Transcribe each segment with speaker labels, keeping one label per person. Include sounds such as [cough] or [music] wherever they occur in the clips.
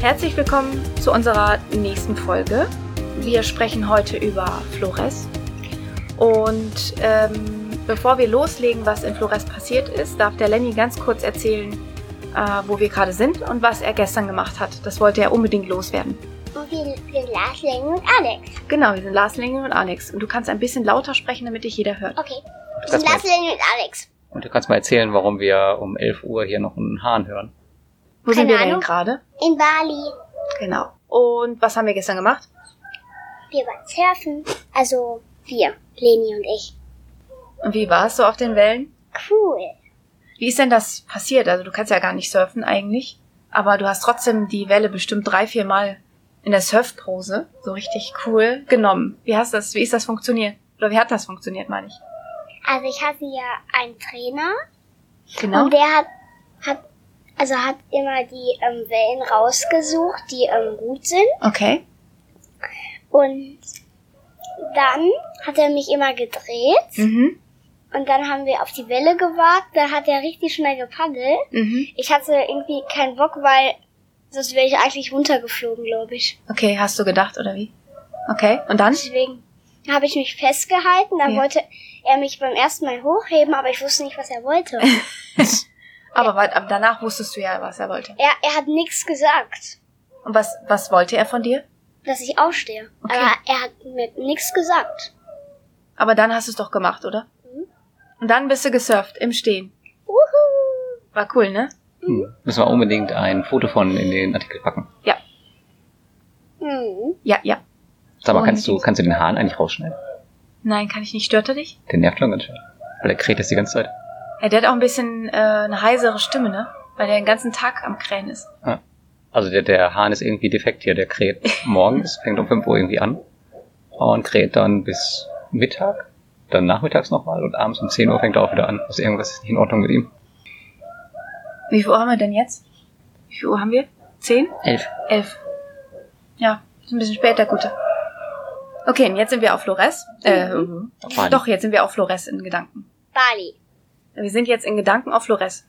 Speaker 1: Herzlich willkommen zu unserer nächsten Folge. Wir sprechen heute über Flores. Und ähm, bevor wir loslegen, was in Flores passiert ist, darf der Lenny ganz kurz erzählen, äh, wo wir gerade sind und was er gestern gemacht hat. Das wollte er unbedingt loswerden.
Speaker 2: Und wir sind Lars, Lenny und Alex.
Speaker 1: Genau, wir sind Lars, Lenny und Alex. Und du kannst ein bisschen lauter sprechen, damit dich jeder hört.
Speaker 2: Okay. Wir sind Lars, Lenny und Alex.
Speaker 3: Und du kannst mal erzählen, warum wir um 11 Uhr hier noch einen Hahn hören.
Speaker 1: Wo sind
Speaker 2: Keine
Speaker 1: wir denn
Speaker 2: Ahnung.
Speaker 1: gerade?
Speaker 2: In Bali.
Speaker 1: Genau. Und was haben wir gestern gemacht?
Speaker 2: Wir waren surfen. Also wir, Leni und ich.
Speaker 1: Und wie war es so auf den Wellen?
Speaker 2: Cool.
Speaker 1: Wie ist denn das passiert? Also du kannst ja gar nicht surfen eigentlich, aber du hast trotzdem die Welle bestimmt drei, vier Mal in der Surfpose so richtig cool genommen. Wie hast das? Wie ist das funktioniert? Oder wie hat das funktioniert, meine ich?
Speaker 2: Also ich hatte ja einen Trainer
Speaker 1: Genau.
Speaker 2: und der hat also hat immer die ähm, Wellen rausgesucht, die ähm, gut sind.
Speaker 1: Okay.
Speaker 2: Und dann hat er mich immer gedreht
Speaker 1: Mhm.
Speaker 2: und dann haben wir auf die Welle gewartet. Dann hat er richtig schnell gepaddelt.
Speaker 1: Mhm.
Speaker 2: Ich hatte irgendwie keinen Bock, weil sonst wäre ich eigentlich runtergeflogen, glaube ich.
Speaker 1: Okay, hast du gedacht oder wie? Okay. Und dann?
Speaker 2: Deswegen habe ich mich festgehalten. Dann
Speaker 1: Ja.
Speaker 2: wollte er mich beim ersten Mal hochheben, aber ich wusste nicht, was er wollte. [laughs]
Speaker 1: Aber aber danach wusstest du ja, was er wollte.
Speaker 2: er, er hat nichts gesagt,
Speaker 1: Und was, was wollte er von dir?
Speaker 2: dass ich aufstehe.
Speaker 1: Okay.
Speaker 2: Aber er hat mir nichts gesagt.
Speaker 1: Aber dann hast du es doch gemacht, oder?
Speaker 2: Mhm.
Speaker 1: Und dann bist du gesurft im Stehen.
Speaker 2: Wuhu.
Speaker 1: War cool, ne?
Speaker 3: Hm. Müssen wir unbedingt ein Foto von in den Artikel packen.
Speaker 1: Ja.
Speaker 2: Hm.
Speaker 1: Ja, ja.
Speaker 3: Sag mal,
Speaker 1: Oh,
Speaker 3: kannst du, kannst du den Hahn eigentlich rausschneiden?
Speaker 1: Nein, kann ich nicht. Stört er dich?
Speaker 3: Der nervt schon ganz schön. Weil der kräht jetzt die ganze Zeit.
Speaker 1: Ja, der hat auch ein bisschen äh, eine heisere Stimme, ne? Weil der den ganzen Tag am Krähen ist.
Speaker 3: Also der, der Hahn ist irgendwie defekt hier. Der kräht [laughs] morgens, fängt um 5 Uhr irgendwie an und kräht dann bis Mittag, dann nachmittags nochmal und abends um 10 Uhr fängt er auch wieder an. Also irgendwas ist nicht in Ordnung mit ihm.
Speaker 1: Wie viel Uhr haben wir denn jetzt? Wie viel Uhr haben wir? Zehn?
Speaker 3: Elf.
Speaker 1: Elf. Ja, ist ein bisschen später, gute. Okay, und jetzt sind wir auf Flores. Äh,
Speaker 3: Auf Bali.
Speaker 1: doch, jetzt sind wir auf Flores in Gedanken.
Speaker 2: Bali.
Speaker 1: Wir sind jetzt in Gedanken auf Flores.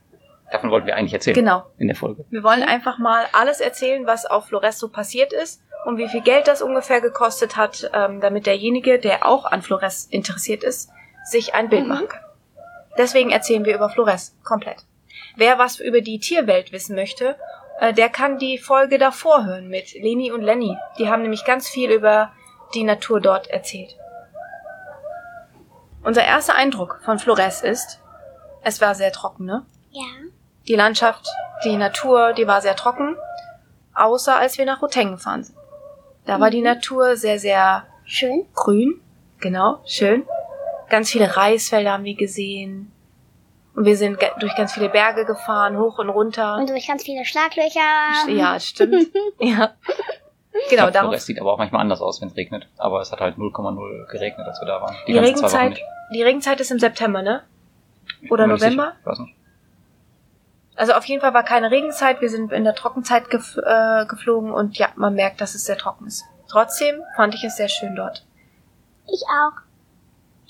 Speaker 3: Davon wollten wir eigentlich erzählen.
Speaker 1: Genau.
Speaker 3: In der Folge.
Speaker 1: Wir wollen einfach mal alles erzählen, was auf Flores so passiert ist und wie viel Geld das ungefähr gekostet hat, ähm, damit derjenige, der auch an Flores interessiert ist, sich ein Bild
Speaker 2: Mhm.
Speaker 1: machen kann. Deswegen erzählen wir über Flores komplett. Wer was über die Tierwelt wissen möchte, äh, der kann die Folge davor hören mit Leni und Lenny. Die haben nämlich ganz viel über die Natur dort erzählt. Unser erster Eindruck von Flores ist, es war sehr trocken, ne?
Speaker 2: Ja.
Speaker 1: Die Landschaft, die Natur, die war sehr trocken, außer als wir nach Roteng gefahren sind. Da war die Natur sehr, sehr
Speaker 2: Schön.
Speaker 1: grün, genau, schön. Ganz viele Reisfelder haben wir gesehen. Und wir sind durch ganz viele Berge gefahren, hoch und runter.
Speaker 2: Und durch ganz viele Schlaglöcher.
Speaker 1: ja, [laughs] stimmt. ja. Genau,
Speaker 3: Ich glaub,
Speaker 1: darauf.
Speaker 3: Flores sieht aber auch manchmal anders aus, wenn es regnet. Aber es hat halt 0,0 geregnet, als wir da waren.
Speaker 1: Die,
Speaker 3: Wochen
Speaker 1: Regenzeit,
Speaker 3: nicht.
Speaker 1: die Regenzeit ist im September, ne? Oder November?
Speaker 3: Ich weiß nicht.
Speaker 1: Also auf jeden Fall war keine Regenzeit, wir sind in der Trockenzeit gef äh, geflogen und ja, man merkt, dass es sehr trocken ist. Trotzdem fand ich es sehr schön dort.
Speaker 2: Ich auch.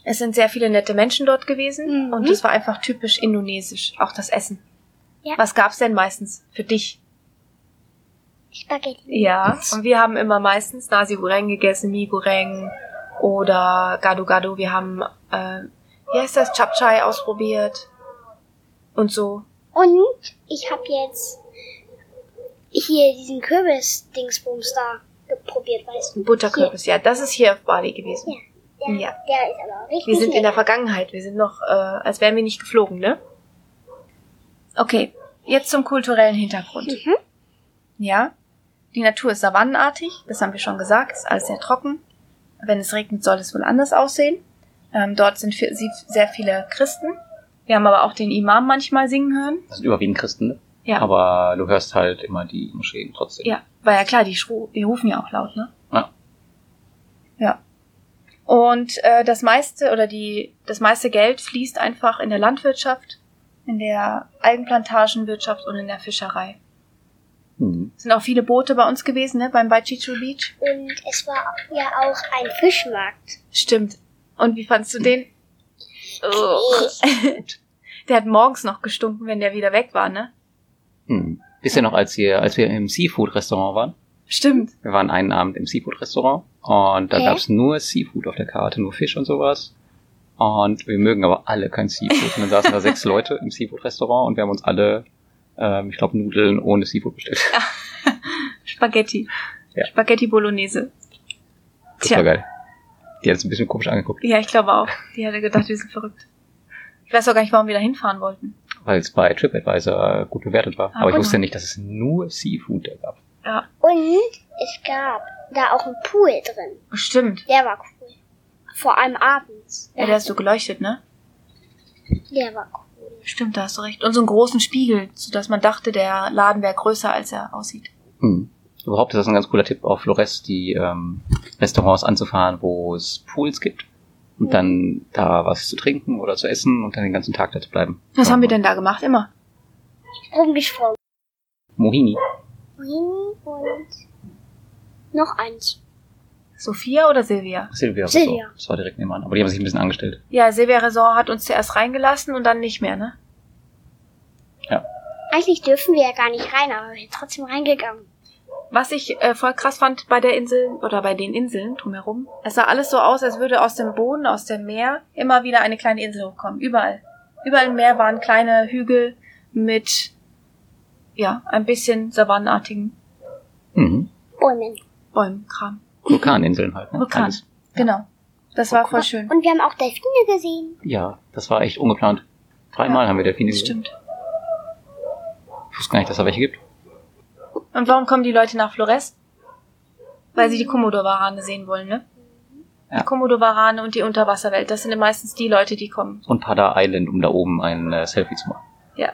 Speaker 1: Es sind sehr viele nette Menschen dort gewesen
Speaker 2: Mhm.
Speaker 1: und es war einfach typisch indonesisch, auch das Essen.
Speaker 2: Ja.
Speaker 1: Was gab's denn meistens für dich?
Speaker 2: Spaghetti.
Speaker 1: Ja, und wir haben immer meistens Nasi Goreng gegessen, Mi Goreng oder Gado Gado. Wir haben, äh, wie heißt das, Chapchai ausprobiert und so.
Speaker 2: Und ich habe jetzt hier diesen Kürbis-Dingsbums da probiert, weißt du?
Speaker 1: Butterkürbis, ja, das ist hier auf Bali gewesen.
Speaker 2: Ja. Der,
Speaker 1: Ja.
Speaker 2: der ist aber richtig
Speaker 1: Wir sind in der
Speaker 2: lecker.
Speaker 1: Vergangenheit, wir sind noch, äh, als wären wir nicht geflogen, ne? Okay, jetzt zum kulturellen Hintergrund.
Speaker 2: Mhm.
Speaker 1: Ja, die Natur ist savannenartig, das haben wir schon gesagt, ist alles sehr trocken. wenn es regnet, soll es wohl anders aussehen. Ähm, dort sind viel, sie- sehr viele Christen. Wir haben aber auch den Imam manchmal singen hören.
Speaker 3: Das sind überwiegend Christen, ne?
Speaker 1: Ja.
Speaker 3: Aber du hörst halt immer die Moscheen trotzdem.
Speaker 1: Ja, war ja klar, die, die rufen ja auch laut, ne?
Speaker 3: Ja.
Speaker 1: Ja. Und äh, das meiste oder die das meiste Geld fließt einfach in der Landwirtschaft, in der Algenplantagenwirtschaft und in der Fischerei.
Speaker 3: Mhm.
Speaker 1: Es sind auch viele Boote bei uns gewesen, ne, beim Baichichu Beach.
Speaker 2: Und es war ja auch ein Fischmarkt.
Speaker 1: Stimmt. Und wie fandst du den? Oh. [laughs] der hat morgens noch gestunken, wenn der wieder weg war, ne?
Speaker 3: Mhm. Wisst ihr noch, als wir, als wir im Seafood-Restaurant waren?
Speaker 1: Stimmt.
Speaker 3: Wir waren einen Abend im Seafood-Restaurant und da
Speaker 2: Hä?
Speaker 3: gab's nur Seafood auf der Karte, nur Fisch und sowas. Und wir mögen aber alle kein Seafood. Und dann saßen da [laughs] sechs Leute im Seafood-Restaurant und wir haben uns alle, ähm, ich glaube, Nudeln ohne Seafood bestellt. [laughs]
Speaker 1: Spaghetti.
Speaker 3: Ja.
Speaker 1: Spaghetti Bolognese.
Speaker 3: Das
Speaker 1: Tja.
Speaker 3: war geil. Die hat uns ein bisschen komisch angeguckt,
Speaker 1: Ja, ich glaube auch. Die hatte gedacht, wir sind verrückt. Ich weiß auch gar nicht, warum wir da hinfahren wollten.
Speaker 3: weil es bei TripAdvisor gut bewertet war.
Speaker 1: Ah,
Speaker 3: aber ich wusste nicht, dass es nur Seafood da gab.
Speaker 1: Ja,
Speaker 2: Und es gab da auch einen Pool drin.
Speaker 1: stimmt.
Speaker 2: Der war cool. Vor allem abends.
Speaker 1: Ja, der ist so geleuchtet, ne?
Speaker 2: Der war cool.
Speaker 1: Stimmt, da hast du recht. Und so einen großen Spiegel, sodass man dachte, der Laden wäre größer, als er aussieht.
Speaker 3: Hm. Überhaupt ist das ein ganz cooler Tipp auf Flores, die ähm, Restaurants anzufahren, wo es Pools gibt. Und dann da was zu trinken oder zu essen und dann den ganzen Tag da zu bleiben.
Speaker 1: Was
Speaker 3: Ja,
Speaker 1: haben wir denn da gemacht? Immer.
Speaker 2: Rumgesprungen.
Speaker 3: Mohini.
Speaker 2: Und noch eins.
Speaker 1: Sophia oder Silvia?
Speaker 3: Silvia.
Speaker 2: Silvia.
Speaker 3: Das war direkt nebenan. Aber die haben sich ein bisschen angestellt.
Speaker 1: Ja, Silvia Resort hat uns zuerst reingelassen und dann nicht mehr, ne?
Speaker 2: Eigentlich dürfen wir ja gar nicht rein, aber wir sind trotzdem reingegangen.
Speaker 1: Was ich äh, voll krass fand bei der Insel oder bei den Inseln drumherum, es sah alles so aus, als würde aus dem Boden, aus dem Meer immer wieder eine kleine Insel hochkommen. Überall. Überall im Meer waren kleine Hügel mit, ja, ein bisschen savannenartigen
Speaker 3: Mhm.
Speaker 2: Bäumen.
Speaker 1: Bäumenkram.
Speaker 3: Vulkaninseln halt. Ne?
Speaker 1: Vulkan.
Speaker 3: Alles.
Speaker 1: Genau. Das war voll schön.
Speaker 2: Und wir haben auch Delfine gesehen.
Speaker 3: Ja, das war echt ungeplant. Dreimal haben wir Delfine
Speaker 1: Das
Speaker 3: gesehen.
Speaker 1: stimmt.
Speaker 3: Ich wusste gar nicht, dass da welche gibt.
Speaker 1: Und warum kommen die Leute nach Flores? Weil sie die Komodowarane sehen wollen, ne?
Speaker 3: Ja.
Speaker 1: Die Komodowarane und die Unterwasserwelt, das sind meistens die Leute, die kommen.
Speaker 3: Und Pada Island, um da oben ein äh, Selfie zu machen.
Speaker 1: Ja,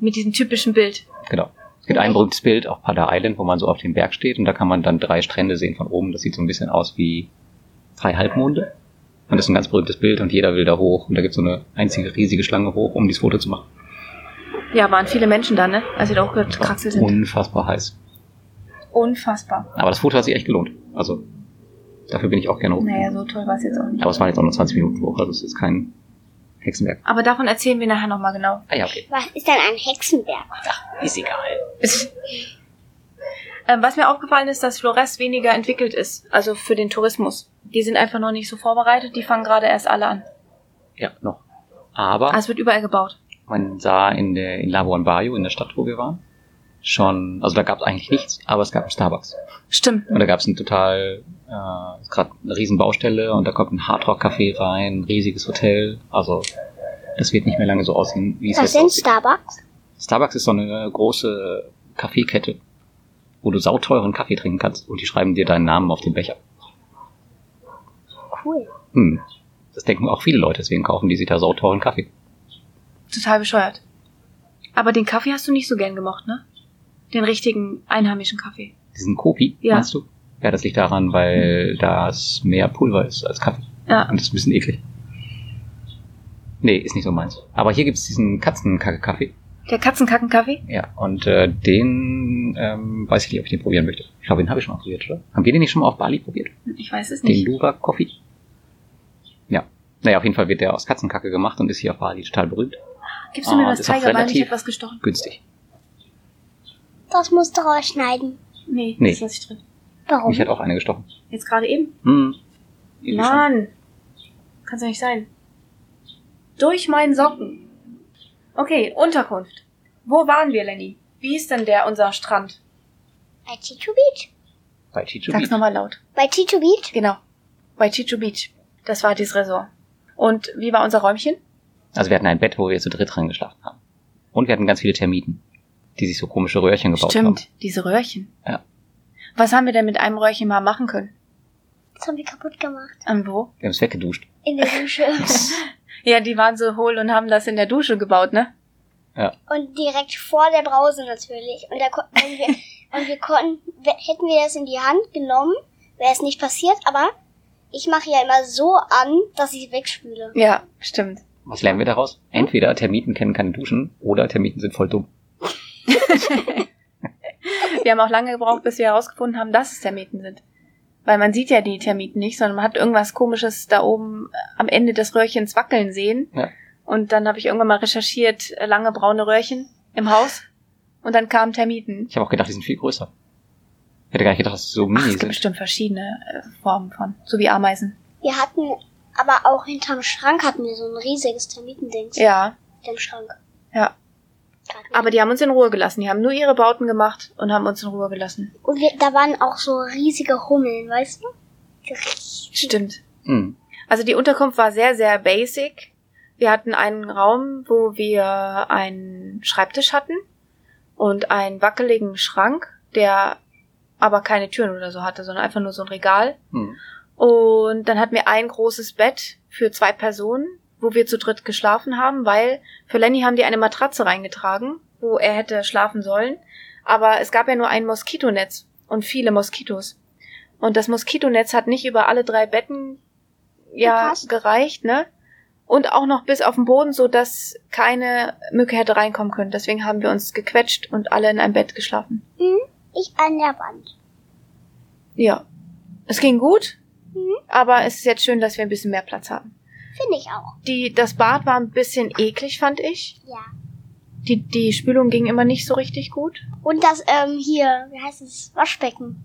Speaker 1: mit diesem typischen Bild.
Speaker 3: Genau. Es gibt ein berühmtes Bild auf Pada Island, wo man so auf dem Berg steht und da kann man dann drei Strände sehen von oben. Das sieht so ein bisschen aus wie drei Halbmonde. Und das ist ein ganz berühmtes Bild und jeder will da hoch. Und da gibt es so eine einzige riesige Schlange hoch, um dieses Foto zu machen.
Speaker 1: Ja, waren viele Menschen da, ne? Als wir da hochgekraxelt sind.
Speaker 3: unfassbar heiß.
Speaker 1: Unfassbar.
Speaker 3: Aber das Foto hat sich echt gelohnt. Also dafür bin ich auch gerne hoch.
Speaker 1: Naja, so toll war es jetzt auch nicht.
Speaker 3: Aber es waren jetzt auch nur 20 Minuten hoch, also es ist kein Hexenwerk.
Speaker 1: Aber davon erzählen wir nachher nochmal genau.
Speaker 3: Ah ja, okay.
Speaker 2: Was ist denn ein Hexenberg?
Speaker 3: Ach, ist egal.
Speaker 1: ähm, was mir aufgefallen ist, dass Flores weniger entwickelt ist, also für den Tourismus. Die sind einfach noch nicht so vorbereitet, die fangen gerade erst alle an.
Speaker 3: Ja, noch. Aber
Speaker 1: Ah, es wird überall gebaut.
Speaker 3: Man sah in der in Labuan Bajo, in der Stadt, wo wir waren, schon, also da gab es eigentlich nichts, aber es gab einen Starbucks.
Speaker 1: Stimmt.
Speaker 3: Und da gab es ein total, äh, gerade eine riesen Baustelle und da kommt ein Hardrock-Café rein, ein riesiges Hotel. Also das wird nicht mehr lange so aussehen, wie es
Speaker 2: Was
Speaker 3: jetzt
Speaker 2: sind
Speaker 3: aussieht.
Speaker 2: Starbucks?
Speaker 3: Starbucks ist so eine große Kaffeekette, wo du sauteuren Kaffee trinken kannst und die schreiben dir deinen Namen auf den Becher.
Speaker 2: Cool.
Speaker 3: Hm. Das denken auch viele Leute, deswegen kaufen die sich da sauteuren Kaffee.
Speaker 1: Total bescheuert. Aber den Kaffee hast du nicht so gern gemocht, ne? Den richtigen einheimischen Kaffee.
Speaker 3: Diesen Kopi,
Speaker 1: Ja.
Speaker 3: meinst du? Ja, das liegt daran, weil das mehr Pulver ist als Kaffee.
Speaker 1: Ja.
Speaker 3: Und das ist ein bisschen eklig. Nee, ist nicht so meins. Aber hier gibt's diesen Katzenkacke-Kaffee.
Speaker 1: Der Katzenkackenkaffee?
Speaker 3: Ja, und äh, den ähm, weiß ich nicht, ob ich den probieren möchte. Ich glaube, den habe ich schon mal probiert, oder? Haben wir den nicht schon mal auf Bali probiert?
Speaker 1: Ich weiß es
Speaker 3: Den
Speaker 1: nicht.
Speaker 3: Luwak Coffee? Ja. Naja, auf jeden Fall wird der aus Katzenkacke gemacht und ist hier auf Bali total berühmt.
Speaker 1: Gibst du mir
Speaker 3: Ah,
Speaker 1: das
Speaker 3: auch
Speaker 1: Tigerbein? Ich hab was gestochen.
Speaker 3: Günstig.
Speaker 2: Das musst du rausschneiden.
Speaker 1: Nee,
Speaker 3: Nee.
Speaker 1: das lasse ich drin.
Speaker 2: Warum?
Speaker 3: Mich hat auch eine gestochen.
Speaker 1: Jetzt gerade eben?
Speaker 3: Hm.
Speaker 1: Mann. Kann's ja nicht sein. Durch meinen Socken. Okay, Unterkunft. Wo waren wir, Lenny? Wie ist denn der, unser Strand?
Speaker 2: Bei Chichu Beach?
Speaker 3: Bei Chichu
Speaker 1: Sag's
Speaker 3: Beach.
Speaker 1: nochmal laut.
Speaker 2: Bei Chichu Beach?
Speaker 1: Genau. Bei Chichu Beach. Das war dieses Resort. Und wie war unser Räumchen?
Speaker 3: Also wir hatten ein Bett, wo wir zu dritt dran geschlafen haben. Und wir hatten ganz viele Termiten, die sich so komische Röhrchen gebaut haben.
Speaker 1: Stimmt, diese Röhrchen.
Speaker 3: Ja.
Speaker 1: Was haben wir denn mit einem Röhrchen mal machen können?
Speaker 2: Das haben wir kaputt gemacht.
Speaker 1: Und wo?
Speaker 3: Wir haben es weggeduscht.
Speaker 2: In der Dusche. [laughs]
Speaker 1: Ja, die waren so hohl und haben das in der Dusche gebaut, ne?
Speaker 2: und direkt vor der Brause natürlich. Und, da, ko- und, wir, und wir konnten, hätten wir das in die Hand genommen, wäre es nicht passiert, aber ich mache ja immer so an, dass ich wegspüle.
Speaker 1: Ja, stimmt.
Speaker 3: Was lernen wir daraus? Entweder Termiten kennen keine Duschen oder Termiten sind voll dumm. [laughs]
Speaker 1: Wir haben auch lange gebraucht, bis wir herausgefunden haben, dass es Termiten sind. Weil man sieht ja die Termiten nicht, sondern man hat irgendwas komisches da oben äh, am Ende des Röhrchens wackeln sehen.
Speaker 3: Ja.
Speaker 1: Und dann habe ich irgendwann mal recherchiert, äh, lange braune Röhrchen im Haus. Und dann kamen Termiten.
Speaker 3: Ich habe auch gedacht, die sind viel größer. Ich hätte gar nicht gedacht, dass sie so
Speaker 1: Ach,
Speaker 3: mini
Speaker 1: es gibt
Speaker 3: sind.
Speaker 1: bestimmt verschiedene äh, Formen von. So wie Ameisen.
Speaker 2: Wir hatten, aber auch hinterm Schrank hatten wir so ein riesiges Termitendings.
Speaker 1: Ja,
Speaker 2: Im Schrank.
Speaker 1: ja. Aber die haben uns in Ruhe gelassen. Die haben nur ihre Bauten gemacht und haben uns in Ruhe gelassen.
Speaker 2: Und wir, da waren auch so riesige Hummeln, weißt du?
Speaker 1: Stimmt.
Speaker 3: Hm.
Speaker 1: Also die Unterkunft war sehr, sehr basic. Wir hatten einen Raum, wo wir einen Schreibtisch hatten und einen wackeligen Schrank, der aber keine Türen oder so hatte, sondern einfach nur so ein Regal.
Speaker 3: Hm.
Speaker 1: Und dann hatten wir ein großes Bett für zwei Personen, wo wir zu dritt geschlafen haben, weil für Lenny haben die eine Matratze reingetragen, wo er hätte schlafen sollen. Aber es gab ja nur ein Moskitonetz und viele Moskitos. Und das Moskitonetz hat nicht über alle drei Betten ja
Speaker 2: Gepasst.
Speaker 1: gereicht, ne? Und auch noch bis auf den Boden, so dass keine Mücke hätte reinkommen können. Deswegen haben wir uns gequetscht und alle in einem Bett geschlafen.
Speaker 2: Ich an der Wand.
Speaker 1: Ja. Es ging gut,
Speaker 2: Mhm.
Speaker 1: aber es ist jetzt schön, dass wir ein bisschen mehr Platz haben.
Speaker 2: Finde ich auch.
Speaker 1: Die, das Bad war ein bisschen eklig, fand ich.
Speaker 2: Ja.
Speaker 1: Die, die Spülung ging immer nicht so richtig gut.
Speaker 2: Und das, ähm, hier, wie heißt es? Waschbecken.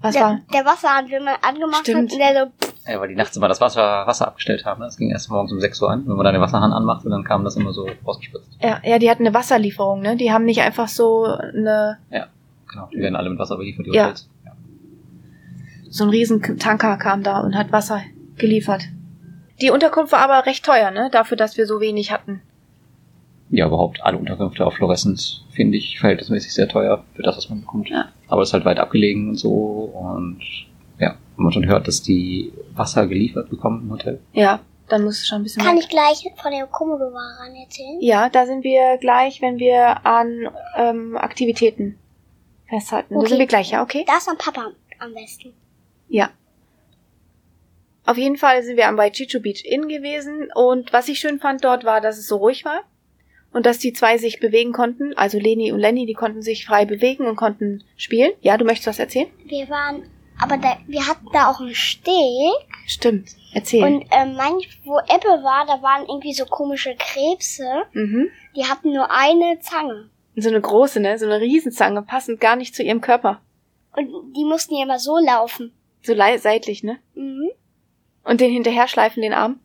Speaker 1: Was
Speaker 2: der,
Speaker 1: war?
Speaker 2: der Wasserhahn, wenn man angemacht
Speaker 1: Stimmt.
Speaker 2: hat, und der so,
Speaker 3: Ja, weil die nachts immer das Wasser, Wasser abgestellt haben. Das ging erst morgens um 6 Uhr an. Wenn man dann den Wasserhahn anmachte, dann kam das immer so rausgespritzt.
Speaker 1: Ja, ja, die hatten eine Wasserlieferung, ne? Die haben nicht einfach so eine,
Speaker 3: Genau. Die werden alle mit Wasser beliefert, die
Speaker 1: Ja.
Speaker 3: Hotels.
Speaker 1: So ein riesen Tanker kam da und hat Wasser geliefert. Die Unterkunft war aber recht teuer, ne? Dafür, dass wir so wenig hatten.
Speaker 3: ja, überhaupt alle Unterkünfte auf Florescens finde ich verhältnismäßig sehr teuer für das, was man bekommt.
Speaker 1: Ja.
Speaker 3: Aber es ist halt weit abgelegen und so. Und ja, wenn man schon hört, dass die Wasser geliefert bekommen im Hotel.
Speaker 1: Ja, dann muss es schon ein bisschen
Speaker 2: kann
Speaker 1: mehr.
Speaker 2: ich gleich von der Komodo-Waran erzählen?
Speaker 1: Ja, da sind wir gleich, wenn wir an ähm, Aktivitäten festhalten. Da
Speaker 2: Okay.
Speaker 1: sind wir gleich, ja, okay?
Speaker 2: Da ist am Papa am besten.
Speaker 1: Ja. Auf jeden Fall sind wir am Waichichu Beach Inn gewesen und was ich schön fand dort war, dass es so ruhig war und dass die zwei sich bewegen konnten, also Leni und Lenny, die konnten sich frei bewegen und konnten spielen. Ja, du möchtest was erzählen?
Speaker 2: Wir waren, aber da, wir hatten da auch einen Steg.
Speaker 1: Stimmt, erzähl.
Speaker 2: Und ähm, manch, wo Ebbe war, da waren irgendwie so komische Krebse.
Speaker 1: mhm.
Speaker 2: Die hatten nur eine Zange.
Speaker 1: So eine große, ne? So eine Riesenzange, passend gar nicht zu ihrem Körper.
Speaker 2: Und die mussten ja immer so laufen.
Speaker 1: So seitlich, ne?
Speaker 2: Mhm.
Speaker 1: Und den hinterher schleifen, den Arm.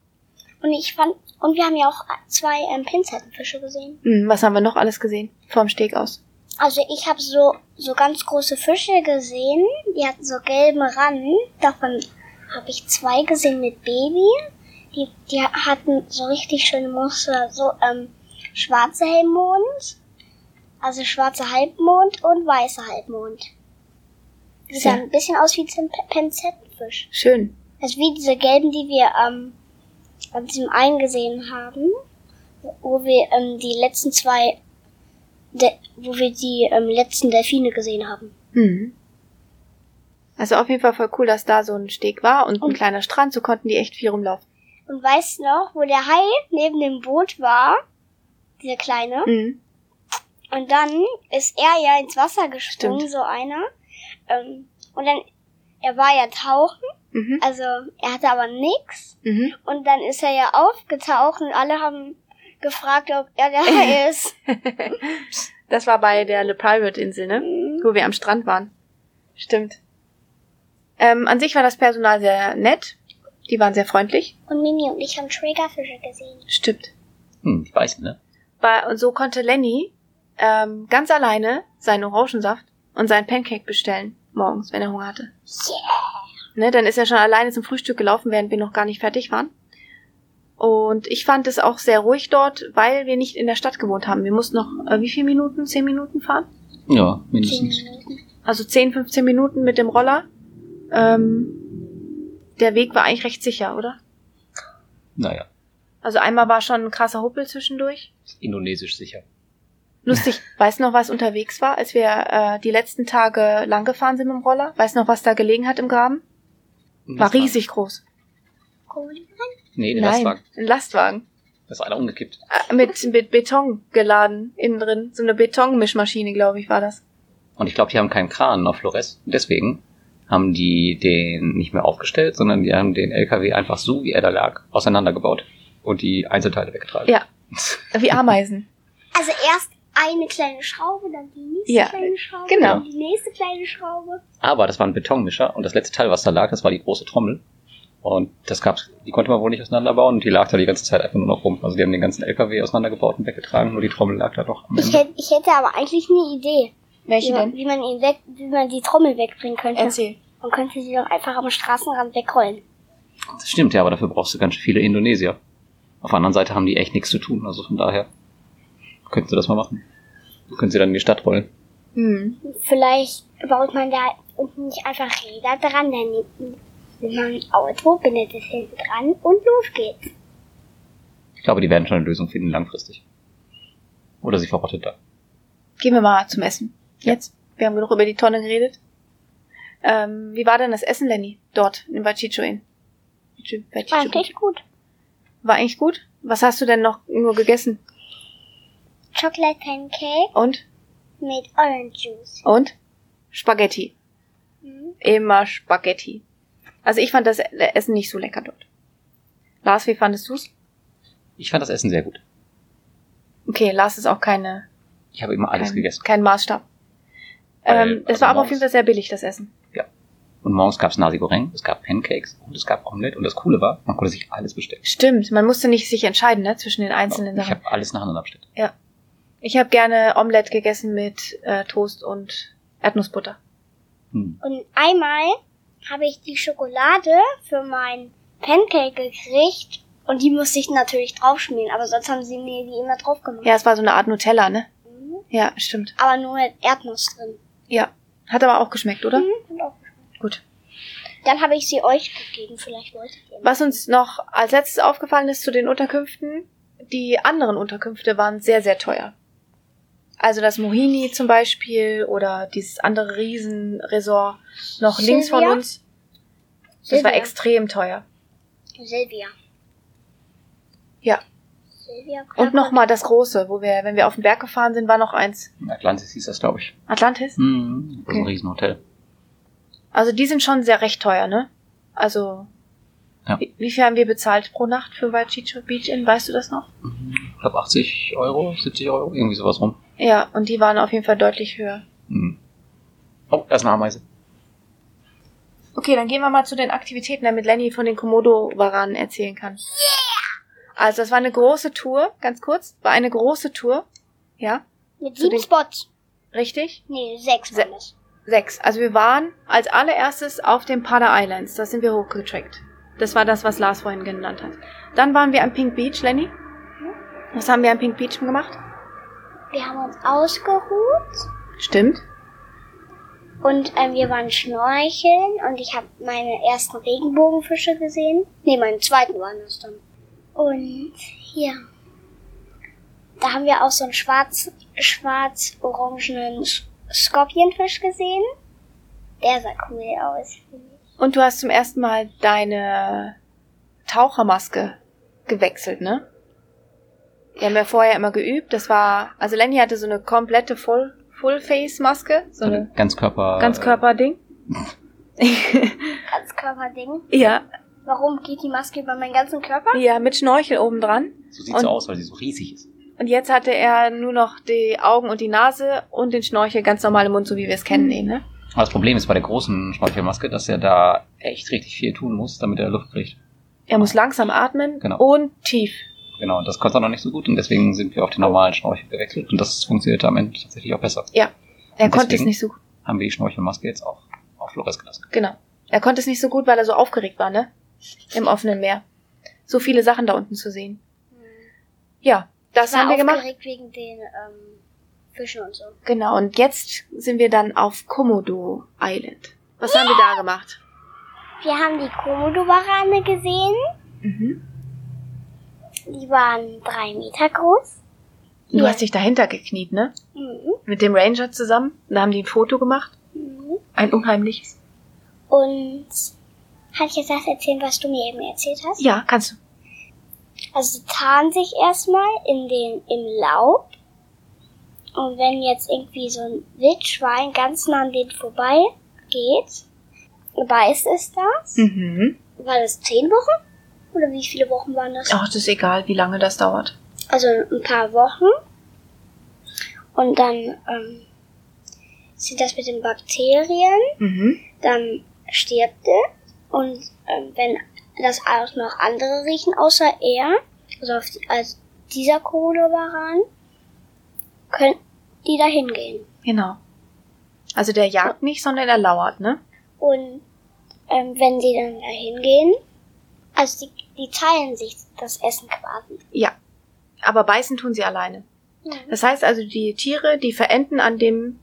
Speaker 2: Und ich fand, und wir haben ja auch zwei ähm, Pinzettenfische gesehen.
Speaker 1: Hm, was haben wir noch alles gesehen? Vorm Steg aus.
Speaker 2: Also ich habe so so ganz große Fische gesehen. Die hatten so gelben Rand. Davon habe ich zwei gesehen mit Baby. Die die hatten so richtig schöne Muster, so ähm, schwarze Halbmond, also schwarze Halbmond und weiße Halbmond.
Speaker 1: Sehr-
Speaker 2: sahen ein bisschen aus wie ein Pinzettenfisch.
Speaker 1: Schön.
Speaker 2: Also wie diese gelben, die wir ähm, an diesem einen gesehen haben, wo wir ähm, die letzten zwei, De wo wir die ähm, letzten Delfine gesehen haben.
Speaker 1: Mhm. Also auf jeden Fall voll cool, dass da so ein Steg war und ein
Speaker 2: Und-
Speaker 1: kleiner Strand, so konnten die echt viel rumlaufen.
Speaker 2: Und weißt du noch, wo der Hai neben dem Boot war, dieser kleine,
Speaker 1: Mhm.
Speaker 2: und dann ist er ja ins Wasser gesprungen,
Speaker 1: Stimmt.
Speaker 2: so einer, ähm, und dann, er war ja tauchen,
Speaker 1: Mhm.
Speaker 2: also er hatte aber nix,
Speaker 1: Mhm.
Speaker 2: und dann ist er ja aufgetaucht und alle haben gefragt, ob er Hai [laughs] ist.
Speaker 1: Das war bei der Le Private Insel, ne?
Speaker 2: Mhm.
Speaker 1: Wo wir am Strand waren. Stimmt. Ähm, an sich war das Personal sehr nett. Die waren sehr freundlich.
Speaker 2: Und Mimi und ich haben Triggerfische gesehen.
Speaker 1: Stimmt.
Speaker 3: Hm, die weißen, ne?
Speaker 1: Bei, und so konnte Lenny ähm, ganz alleine seinen Orangensaft und seinen Pancake bestellen morgens, wenn er Hunger hatte. Ne, dann ist er schon alleine zum Frühstück gelaufen, während wir noch gar nicht fertig waren. Und ich fand es auch sehr ruhig dort, weil wir nicht in der Stadt gewohnt haben. Wir mussten noch, äh, wie viele Minuten? Zehn Minuten fahren?
Speaker 3: Ja,
Speaker 2: Zehn
Speaker 3: mindestens.
Speaker 2: Minuten.
Speaker 1: Also 10, 15 Minuten mit dem Roller. ähm, der Weg war eigentlich recht sicher, oder?
Speaker 3: Naja,
Speaker 1: Also einmal war schon ein krasser Huppel zwischendurch.
Speaker 3: indonesisch sicher.
Speaker 1: Lustig, weißt du noch, was unterwegs war, als wir äh, die letzten Tage lang gefahren sind mit dem Roller? Weißt du noch, was da gelegen hat im Graben? War riesig groß.
Speaker 2: Cool.
Speaker 3: Nee, den
Speaker 1: Nein,
Speaker 3: Lastwagen.
Speaker 1: ein Lastwagen.
Speaker 3: Da ist einer umgekippt.
Speaker 1: Äh, mit, mit Beton geladen innen drin. So eine Betonmischmaschine, glaube ich, war das.
Speaker 3: Und ich glaube, die haben keinen Kran auf Flores. Deswegen haben die den nicht mehr aufgestellt, sondern die haben den LKW einfach so, wie er da lag, auseinandergebaut und die Einzelteile weggetragen.
Speaker 1: Ja. [laughs] Wie Ameisen.
Speaker 2: Also erst eine kleine Schraube, dann die nächste
Speaker 1: Ja,
Speaker 2: kleine Schraube,
Speaker 1: genau.
Speaker 2: dann die nächste kleine Schraube.
Speaker 3: Aber das war ein Betonmischer und das letzte Teil, was da lag, das war die große Trommel. Und das gab's, die konnte man wohl nicht auseinanderbauen und die lag da die ganze Zeit einfach nur noch rum. Also die haben den ganzen LKW auseinandergebaut und weggetragen, nur die Trommel lag da doch am
Speaker 2: Ich hätte, ich hätte aber eigentlich eine Idee, wie
Speaker 1: Welche
Speaker 2: man,
Speaker 1: denn?
Speaker 2: wie man ihn weg, wie man die Trommel wegbringen könnte.
Speaker 1: Erzähl.
Speaker 2: Man könnte sie doch einfach am Straßenrand wegrollen.
Speaker 3: Das stimmt ja, aber dafür brauchst du ganz viele Indonesier. Auf der anderen Seite haben die echt nichts zu tun, also von daher könnten sie das mal machen. Können sie dann in die Stadt rollen.
Speaker 1: Hm.
Speaker 2: Vielleicht baut man da unten nicht einfach Räder dran, dann nimmt man ein Auto, bindet es hinten dran und los geht's.
Speaker 3: Ich glaube, die werden schon eine Lösung finden langfristig. Oder sie verrottet da.
Speaker 1: Gehen wir mal zum Essen. Jetzt. Wir haben genug über die Tonne geredet. Ähm, wie war denn das Essen, Lenny? Dort, in Bachichoin?
Speaker 2: Eigentlich gut.
Speaker 1: War eigentlich gut? Was hast du denn noch nur gegessen?
Speaker 2: Chocolate Pancake
Speaker 1: Und?
Speaker 2: mit Orange Juice.
Speaker 1: Und? Spaghetti.
Speaker 2: Mhm.
Speaker 1: Immer Spaghetti. Also ich fand das Essen nicht so lecker dort. Lars, wie fandest du's?
Speaker 3: Ich fand das Essen sehr gut.
Speaker 1: Okay, Lars ist auch keine,
Speaker 3: Ich habe immer alles
Speaker 1: kein,
Speaker 3: gegessen.
Speaker 1: kein Maßstab.
Speaker 3: Weil,
Speaker 1: Ähm, das
Speaker 3: also
Speaker 1: war aber auf jeden Fall sehr billig, das Essen.
Speaker 3: Und morgens gab's Nasi Goreng, es gab Pancakes und es gab Omelette. Und das Coole war, man konnte sich alles bestellen.
Speaker 1: Stimmt, man musste nicht sich entscheiden, ne, zwischen den einzelnen
Speaker 3: ich
Speaker 1: Sachen.
Speaker 3: habe alles nacheinander bestellt.
Speaker 1: Ich habe gerne Omelette gegessen mit äh, Toast und Erdnussbutter.
Speaker 3: Hm.
Speaker 2: Und einmal habe ich die Schokolade für mein Pancake gekriegt und die musste ich natürlich draufschmieren, aber sonst haben sie mir die immer drauf gemacht.
Speaker 1: Ja, es war so eine Art Nutella, ne?
Speaker 2: Mhm.
Speaker 1: Ja, stimmt.
Speaker 2: Aber nur mit Erdnuss drin.
Speaker 1: Ja. Hat aber auch geschmeckt, oder?
Speaker 2: Mhm. Und auch.
Speaker 1: Gut.
Speaker 2: Dann habe ich sie euch gegeben, vielleicht wolltet ihr.
Speaker 1: Was uns noch als letztes aufgefallen ist zu den Unterkünften, die anderen Unterkünfte waren sehr, sehr teuer. Also das Mohini zum Beispiel oder dieses andere Riesenresort noch links von
Speaker 2: Silvia?
Speaker 1: uns. Das war
Speaker 2: Silvia.
Speaker 1: extrem teuer.
Speaker 2: Silvia.
Speaker 1: Ja.
Speaker 2: Silvia
Speaker 1: Und nochmal das große, wo wir, wenn wir auf den Berg gefahren sind, war noch eins.
Speaker 3: Atlantis hieß das, glaube ich.
Speaker 1: Atlantis?
Speaker 3: Hm. Das ist ein. Riesenhotel.
Speaker 1: Also die sind schon sehr recht teuer, ne? Also
Speaker 3: Ja.
Speaker 1: wie, wie viel haben wir bezahlt pro Nacht für Waichicho Beach Inn? Weißt du das noch?
Speaker 3: Ich glaube 80 Euro, 70 Euro, irgendwie sowas rum.
Speaker 1: Ja, und die waren auf jeden Fall deutlich höher.
Speaker 3: Hm. Oh, da ist eine Ameise.
Speaker 1: Okay, dann gehen wir mal zu den Aktivitäten, damit Lenny von den Komodo-Waranen erzählen kann. Also das war eine große Tour, ganz kurz, war eine große Tour. Ja,
Speaker 2: Mit sieben
Speaker 1: den-
Speaker 2: Spots.
Speaker 1: richtig?
Speaker 2: Nee, sechs
Speaker 1: Se-. Sechs. Also wir waren als allererstes auf den Pada Islands, da sind wir hochgetrackt. Das war das, was Lars vorhin genannt hat. Dann waren wir am Pink Beach, Lenny. Was haben wir am Pink Beach gemacht?
Speaker 2: Wir haben uns ausgeruht
Speaker 1: Stimmt.
Speaker 2: und ähm, wir waren schnorcheln und ich habe meine ersten Regenbogenfische gesehen. Nee, meine zweiten waren das dann. Und hier. Da haben wir auch so einen schwarz, schwarz-orangenen Skorpionfisch gesehen. Der sah cool aus.
Speaker 1: Und du hast zum ersten Mal deine Tauchermaske gewechselt, ne? Wir haben ja vorher immer geübt. Das war, also Lenny hatte so eine komplette Full, Full-Face-Maske, so eine
Speaker 3: Ganzkörper.
Speaker 1: Ganzkörper-Ding.
Speaker 2: Ganzkörperding. [laughs]
Speaker 1: ja,
Speaker 2: Warum geht die Maske über meinen ganzen Körper?
Speaker 1: ja, mit Schnorchel oben dran.
Speaker 3: So sieht
Speaker 1: Und-
Speaker 3: so aus, weil sie so riesig ist.
Speaker 1: Und jetzt hatte er nur noch die Augen und die Nase und den Schnorchel ganz normal im Mund, so wie wir es kennen, eben, ne?
Speaker 3: Das Problem ist bei der großen Schnorchelmaske, dass er da echt richtig viel tun muss, damit er Luft kriegt.
Speaker 1: Er muss langsam atmen
Speaker 3: Genau.
Speaker 1: und tief.
Speaker 3: Genau, das konnte er noch nicht so gut und deswegen sind wir auf den normalen Schnorchel gewechselt und das funktionierte am Ende tatsächlich auch besser.
Speaker 1: Ja, er
Speaker 3: Und
Speaker 1: konnte es nicht so gut.
Speaker 3: Haben wir die Schnorchelmaske jetzt auch auf Flores gelassen.
Speaker 1: Genau. Er konnte es nicht so gut, weil er so aufgeregt war, ne? Im offenen Meer. So viele Sachen da unten zu sehen. Ja, das
Speaker 2: Ich war
Speaker 1: haben wir gemacht.
Speaker 2: aufgeregt wegen den ähm, Fischen und so.
Speaker 1: Genau, und jetzt sind wir dann auf Komodo Island. Was haben wir da gemacht?
Speaker 2: Wir haben die Komodo-Warane gesehen.
Speaker 1: Mhm.
Speaker 2: Die waren drei Meter groß.
Speaker 1: Du
Speaker 2: Ja.
Speaker 1: hast dich dahinter gekniet, ne?
Speaker 2: Mhm.
Speaker 1: Mit dem Ranger zusammen. Da haben die ein Foto gemacht.
Speaker 2: Mhm.
Speaker 1: Ein unheimliches.
Speaker 2: Und kann ich jetzt das erzählen, was du mir eben erzählt hast?
Speaker 1: Ja, kannst du.
Speaker 2: Also sie tarnen sich erstmal in den, im Laub. Und wenn jetzt irgendwie so ein Wildschwein ganz nah an denen vorbei geht, beißt es das.
Speaker 1: Mhm.
Speaker 2: War das zehn Wochen? Oder wie viele Wochen waren das?
Speaker 1: Ach, das ist egal, wie lange das dauert.
Speaker 2: Also ein paar Wochen. Und dann ähm, sind das mit den Bakterien.
Speaker 1: Mhm.
Speaker 2: Dann stirbt es. Und ähm, wenn das auch noch andere riechen, außer er, also auf die, als dieser Komodowaran, können die da hingehen.
Speaker 1: Genau. Also der jagt nicht, sondern er lauert, ne?
Speaker 2: Und ähm, wenn sie dann da hingehen, also die, die teilen sich das Essen quasi.
Speaker 1: Ja. Aber beißen tun sie alleine. Das heißt also, die Tiere, die verenden an dem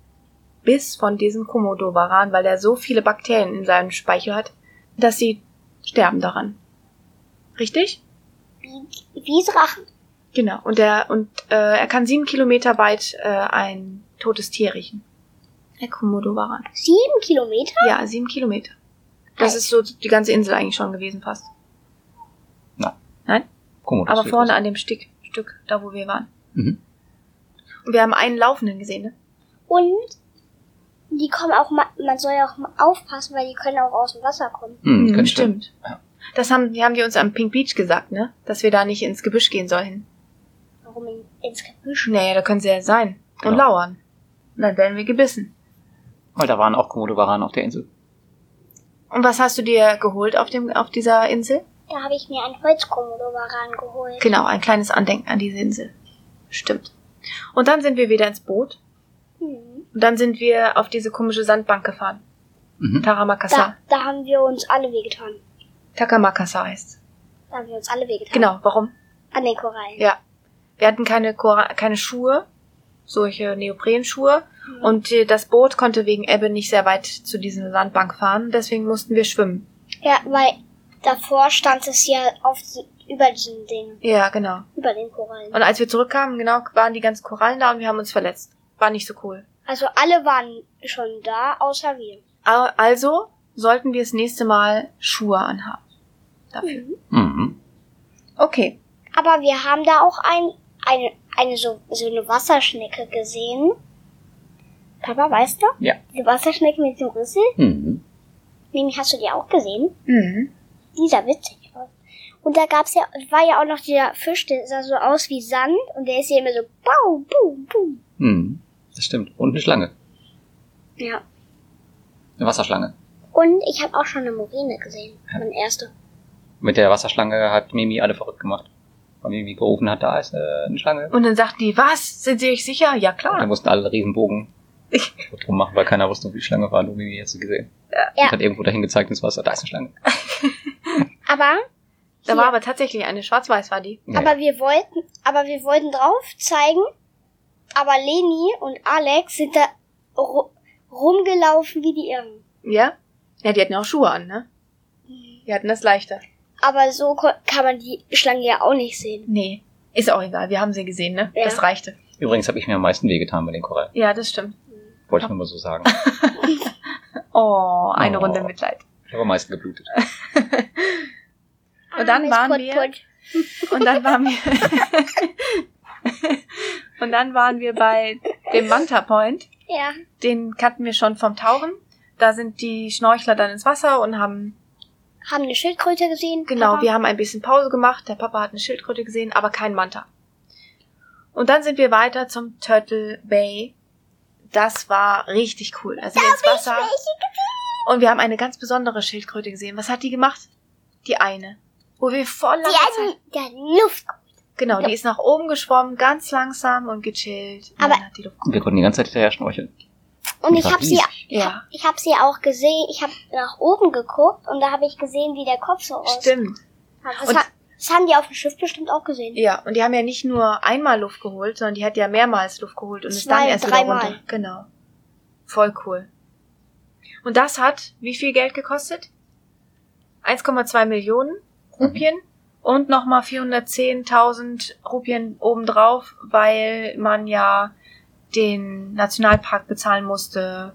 Speaker 1: Biss von diesem Komodowaran, weil er so viele Bakterien in seinem Speichel hat, dass sie sterben daran. Richtig?
Speaker 2: Wie, wie Drachen.
Speaker 1: Genau. Und er und äh, er kann sieben Kilometer weit äh, ein totes Tier riechen. Der Komodowaran.
Speaker 2: Sieben Kilometer?
Speaker 1: Ja, sieben Kilometer. Das ist so die ganze Insel eigentlich schon gewesen fast.
Speaker 3: Na.
Speaker 1: Nein?
Speaker 3: Komodos
Speaker 1: Aber vorne an dem Stück, Stück, da wo wir waren.
Speaker 3: Mhm.
Speaker 1: Und wir haben einen Laufenden gesehen, ne?
Speaker 2: Und die kommen auch mal, man soll ja auch mal aufpassen, weil die können auch aus dem Wasser kommen.
Speaker 3: Hm,
Speaker 1: Mhm, stimmt.
Speaker 3: Ja.
Speaker 1: Das haben, die haben die uns am Pink Beach gesagt, ne? Dass wir da nicht ins Gebüsch gehen sollen.
Speaker 2: Warum in, ins Gebüsch?
Speaker 1: Naja, da können sie ja sein. Und
Speaker 3: Genau.
Speaker 1: lauern. Und dann werden wir gebissen.
Speaker 3: Weil da waren auch Komodo-Varan auf der Insel.
Speaker 1: Und was hast du dir geholt auf dem, auf dieser Insel?
Speaker 2: Da habe ich mir ein Holzkomodowaran geholt.
Speaker 1: Genau, ein kleines Andenken an diese Insel. Stimmt. Und dann sind wir wieder ins Boot.
Speaker 2: Hm.
Speaker 1: Und dann sind wir auf diese komische Sandbank gefahren.
Speaker 3: Mhm.
Speaker 1: Taramakasa.
Speaker 2: Da, da haben wir uns alle wehgetan.
Speaker 1: Takamakasa heißt.
Speaker 2: Da haben wir uns alle wehgetan.
Speaker 1: Genau, warum?
Speaker 2: An den Korallen.
Speaker 1: Ja. Wir hatten keine, Kora keine Schuhe, solche Neoprenschuhe.
Speaker 2: Mhm.
Speaker 1: Und äh, das Boot konnte wegen Ebbe nicht sehr weit zu dieser Sandbank fahren. Deswegen mussten wir schwimmen.
Speaker 2: Ja, weil davor stand es ja auf über diesen Ding,
Speaker 1: Ja, genau.
Speaker 2: über den Korallen.
Speaker 1: Und als wir zurückkamen, genau, waren die ganzen Korallen da und wir haben uns verletzt. War nicht so cool.
Speaker 2: Also alle waren schon da, außer wir.
Speaker 1: Al- Also sollten wir das nächste Mal Schuhe anhaben. Dafür.
Speaker 3: Mhm.
Speaker 1: Okay.
Speaker 2: Aber wir haben da auch ein, eine, eine so, so eine Wasserschnecke gesehen. Papa, weißt du?
Speaker 3: Ja.
Speaker 2: Die Wasserschnecke mit dem Rüssel?
Speaker 3: Mhm.
Speaker 2: Mimi, hast du die auch gesehen?
Speaker 1: Mhm.
Speaker 2: Die sah witzig aus. Und da gab's ja, war ja auch noch dieser Fisch, der sah so aus wie Sand und der ist ja immer so bau, bum, bum.
Speaker 3: Mhm. Das stimmt. Und eine Schlange.
Speaker 2: Ja.
Speaker 3: Eine Wasserschlange.
Speaker 2: Und ich habe auch schon eine Morine gesehen. Meine erste.
Speaker 3: Mit der Wasserschlange hat Mimi alle verrückt gemacht. Weil Mimi gerufen hat, da ist eine Schlange.
Speaker 1: Und dann sagten die, was? Sind sie euch sicher? Ja,
Speaker 3: Und dann
Speaker 1: klar.
Speaker 3: mussten alle Riesenbogen [laughs] drum machen, weil keiner wusste, wo die Schlange war. Nur Mimi hat sie gesehen.
Speaker 2: Ja.
Speaker 3: Und hat irgendwo dahin gezeigt ins Wasser, da ist eine Schlange. [laughs]
Speaker 2: Aber,
Speaker 1: Da
Speaker 2: hier,
Speaker 1: war aber tatsächlich eine schwarz-weiß war die.
Speaker 3: Ja.
Speaker 2: aber wir wollten, aber wir wollten drauf zeigen, aber Leni und Alex sind da ru rumgelaufen wie die Irren.
Speaker 1: Ja? Ja, die hatten ja auch Schuhe an, ne? Die hatten das leichter.
Speaker 2: Aber so kann man die Schlange ja auch nicht sehen.
Speaker 1: Nee. Ist auch egal. Wir haben sie gesehen, ne?
Speaker 2: Ja.
Speaker 1: Das reichte.
Speaker 3: Übrigens habe ich mir am meisten wehgetan bei den Korallen.
Speaker 1: Ja, das stimmt.
Speaker 3: Wollte ich nur mal so sagen. [laughs]
Speaker 1: Oh, eine
Speaker 3: Oh.
Speaker 1: Runde Mitleid.
Speaker 3: Ich habe am meisten geblutet. [laughs]
Speaker 1: Und dann waren
Speaker 2: Put,
Speaker 1: wir-. Und dann waren wir. [laughs] Und dann waren wir bei dem Manta Point.
Speaker 2: Ja.
Speaker 1: Den kannten wir schon vom Tauchen. Da sind die Schnorchler dann ins Wasser und haben,
Speaker 2: Haben eine Schildkröte gesehen.
Speaker 1: genau,
Speaker 2: Papa.
Speaker 1: wir haben ein bisschen Pause gemacht. Der Papa hat eine Schildkröte gesehen, aber kein Manta. Und dann sind wir weiter zum Turtle Bay. Das war richtig cool. Also wir ins Wasser. Und wir haben eine ganz besondere Schildkröte gesehen. Was hat die gemacht? Die eine. Wo wir voll lange
Speaker 2: Die die hatten Luft.
Speaker 1: Genau, die ist nach oben geschwommen, ganz langsam und gechillt. Und
Speaker 2: Aber-
Speaker 1: dann hat die Luft
Speaker 3: Und wir konnten die ganze Zeit hinterher schnorcheln.
Speaker 2: Und ich habe sie.
Speaker 1: Ja,
Speaker 2: ich habe sie auch gesehen. Ich habe nach oben geguckt und da habe ich gesehen, wie der Kopf so aussieht.
Speaker 1: stimmt.
Speaker 2: Das,
Speaker 1: Und-
Speaker 2: ha das haben die auf dem Schiff bestimmt auch gesehen.
Speaker 1: Ja, und die haben ja nicht nur einmal Luft geholt, sondern die hat ja mehrmals Luft geholt und ist dann
Speaker 2: Zwei,
Speaker 1: erst wieder
Speaker 2: dreimal.
Speaker 1: runter. Genau. Voll cool. Und das hat wie viel Geld gekostet? 1,2 Millionen Rupien und nochmal 410.000 Rupien obendrauf, weil man ja den Nationalpark bezahlen musste